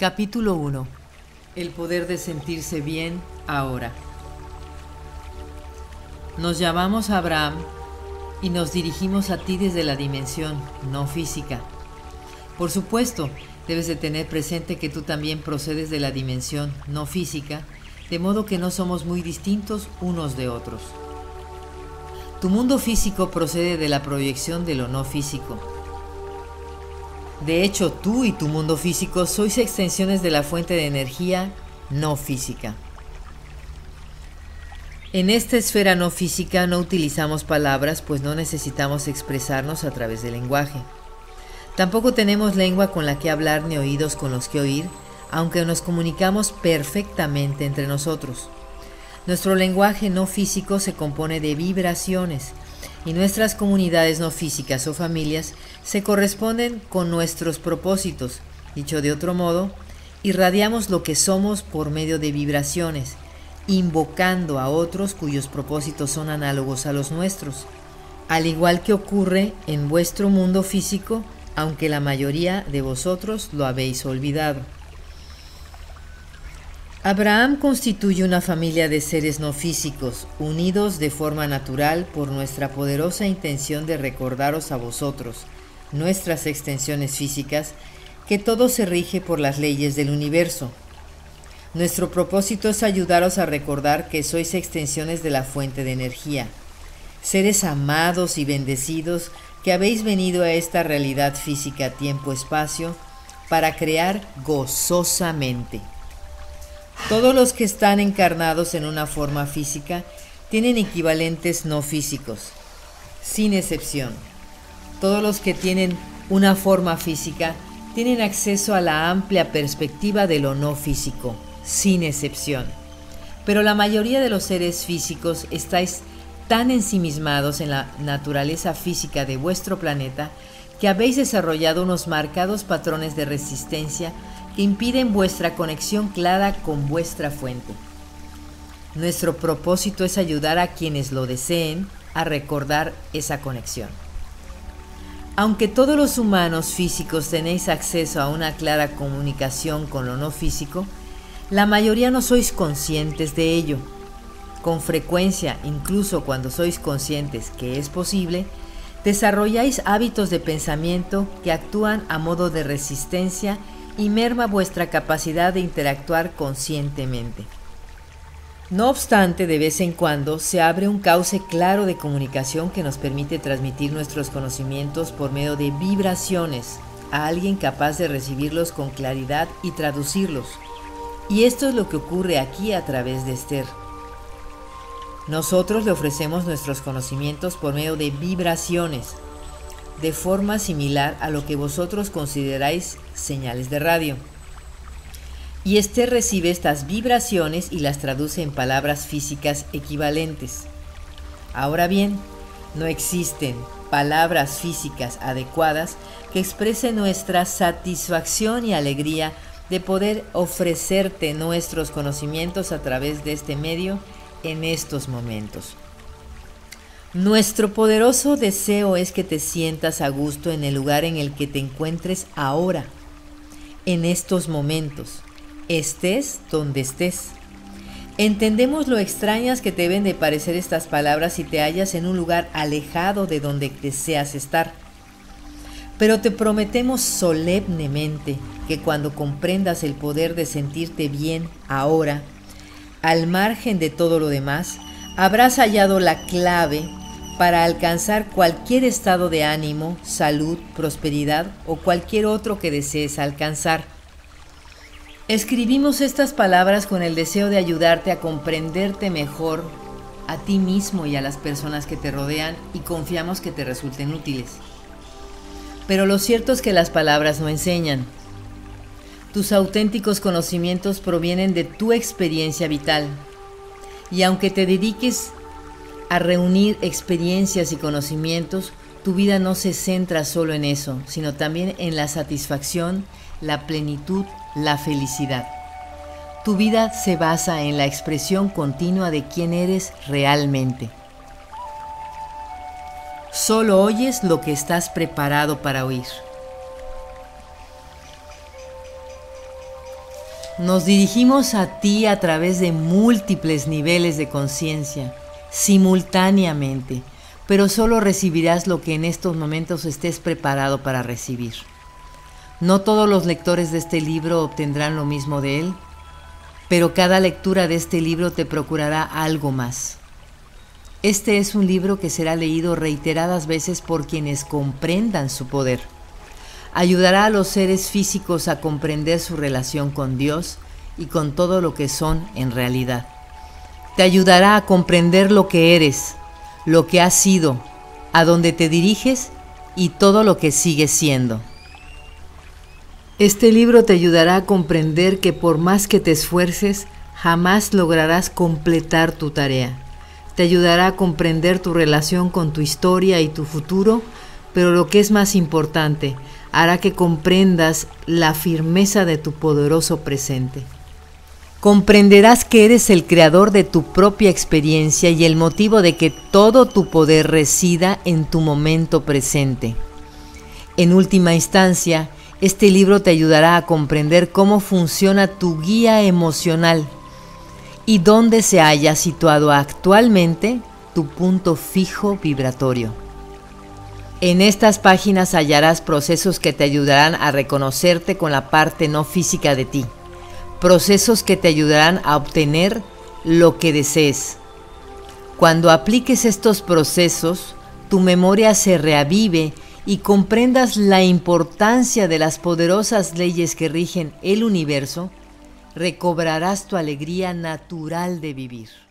Capítulo 1. El poder de sentirse bien ahora. Nos llamamos Abraham y nos dirigimos a ti desde la dimensión no física. Por supuesto, debes de tener presente que tú también procedes de la dimensión no física, de modo que no somos muy distintos unos de otros. Tu mundo físico procede de la proyección de lo no físico. De hecho, tú y tu mundo físico sois extensiones de la fuente de energía no física. En esta esfera no física no utilizamos palabras, pues no necesitamos expresarnos a través del lenguaje. Tampoco tenemos lengua con la que hablar ni oídos con los que oír, aunque nos comunicamos perfectamente entre nosotros. Nuestro lenguaje no físico se compone de vibraciones y nuestras comunidades no físicas o familias se corresponden con nuestros propósitos. Dicho de otro modo, irradiamos lo que somos por medio de vibraciones invocando a otros cuyos propósitos son análogos a los nuestros, al igual que ocurre en vuestro mundo físico, aunque la mayoría de vosotros lo habéis olvidado. Abraham constituye una familia de seres no físicos, unidos de forma natural por nuestra poderosa intención de recordaros a vosotros, nuestras extensiones físicas, que todo se rige por las leyes del universo, nuestro propósito es ayudaros a recordar que sois extensiones de la fuente de energía, seres amados y bendecidos que habéis venido a esta realidad física tiempo-espacio para crear gozosamente. Todos los que están encarnados en una forma física tienen equivalentes no físicos, sin excepción. Todos los que tienen una forma física tienen acceso a la amplia perspectiva de lo no físico sin excepción. Pero la mayoría de los seres físicos estáis tan ensimismados en la naturaleza física de vuestro planeta que habéis desarrollado unos marcados patrones de resistencia impiden vuestra conexión clara con vuestra fuente. Nuestro propósito es ayudar a quienes lo deseen a recordar esa conexión. Aunque todos los humanos físicos tenéis acceso a una clara comunicación con lo no físico, la mayoría no sois conscientes de ello. Con frecuencia, incluso cuando sois conscientes que es posible, desarrolláis hábitos de pensamiento que actúan a modo de resistencia y merma vuestra capacidad de interactuar conscientemente. No obstante, de vez en cuando se abre un cauce claro de comunicación que nos permite transmitir nuestros conocimientos por medio de vibraciones a alguien capaz de recibirlos con claridad y traducirlos. Y esto es lo que ocurre aquí a través de Esther. Nosotros le ofrecemos nuestros conocimientos por medio de vibraciones, de forma similar a lo que vosotros consideráis señales de radio. Y Esther recibe estas vibraciones y las traduce en palabras físicas equivalentes. Ahora bien, no existen palabras físicas adecuadas que expresen nuestra satisfacción y alegría de poder ofrecerte nuestros conocimientos a través de este medio en estos momentos. Nuestro poderoso deseo es que te sientas a gusto en el lugar en el que te encuentres ahora, en estos momentos, estés donde estés. Entendemos lo extrañas que te deben de parecer estas palabras si te hallas en un lugar alejado de donde deseas estar. Pero te prometemos solemnemente que cuando comprendas el poder de sentirte bien ahora, al margen de todo lo demás, habrás hallado la clave para alcanzar cualquier estado de ánimo, salud, prosperidad o cualquier otro que desees alcanzar. Escribimos estas palabras con el deseo de ayudarte a comprenderte mejor a ti mismo y a las personas que te rodean y confiamos que te resulten útiles. Pero lo cierto es que las palabras no enseñan, tus auténticos conocimientos provienen de tu experiencia vital. Y aunque te dediques a reunir experiencias y conocimientos, tu vida no se centra solo en eso, sino también en la satisfacción, la plenitud, la felicidad. Tu vida se basa en la expresión continua de quién eres realmente. Solo oyes lo que estás preparado para oír. Nos dirigimos a ti a través de múltiples niveles de conciencia, simultáneamente, pero solo recibirás lo que en estos momentos estés preparado para recibir. No todos los lectores de este libro obtendrán lo mismo de él, pero cada lectura de este libro te procurará algo más. Este es un libro que será leído reiteradas veces por quienes comprendan su poder ayudará a los seres físicos a comprender su relación con Dios y con todo lo que son en realidad. Te ayudará a comprender lo que eres, lo que has sido, a dónde te diriges y todo lo que sigues siendo. Este libro te ayudará a comprender que por más que te esfuerces, jamás lograrás completar tu tarea. Te ayudará a comprender tu relación con tu historia y tu futuro, pero lo que es más importante, hará que comprendas la firmeza de tu poderoso presente. Comprenderás que eres el creador de tu propia experiencia y el motivo de que todo tu poder resida en tu momento presente. En última instancia, este libro te ayudará a comprender cómo funciona tu guía emocional y dónde se haya situado actualmente tu punto fijo vibratorio. En estas páginas hallarás procesos que te ayudarán a reconocerte con la parte no física de ti, procesos que te ayudarán a obtener lo que desees. Cuando apliques estos procesos, tu memoria se reavive y comprendas la importancia de las poderosas leyes que rigen el universo, recobrarás tu alegría natural de vivir.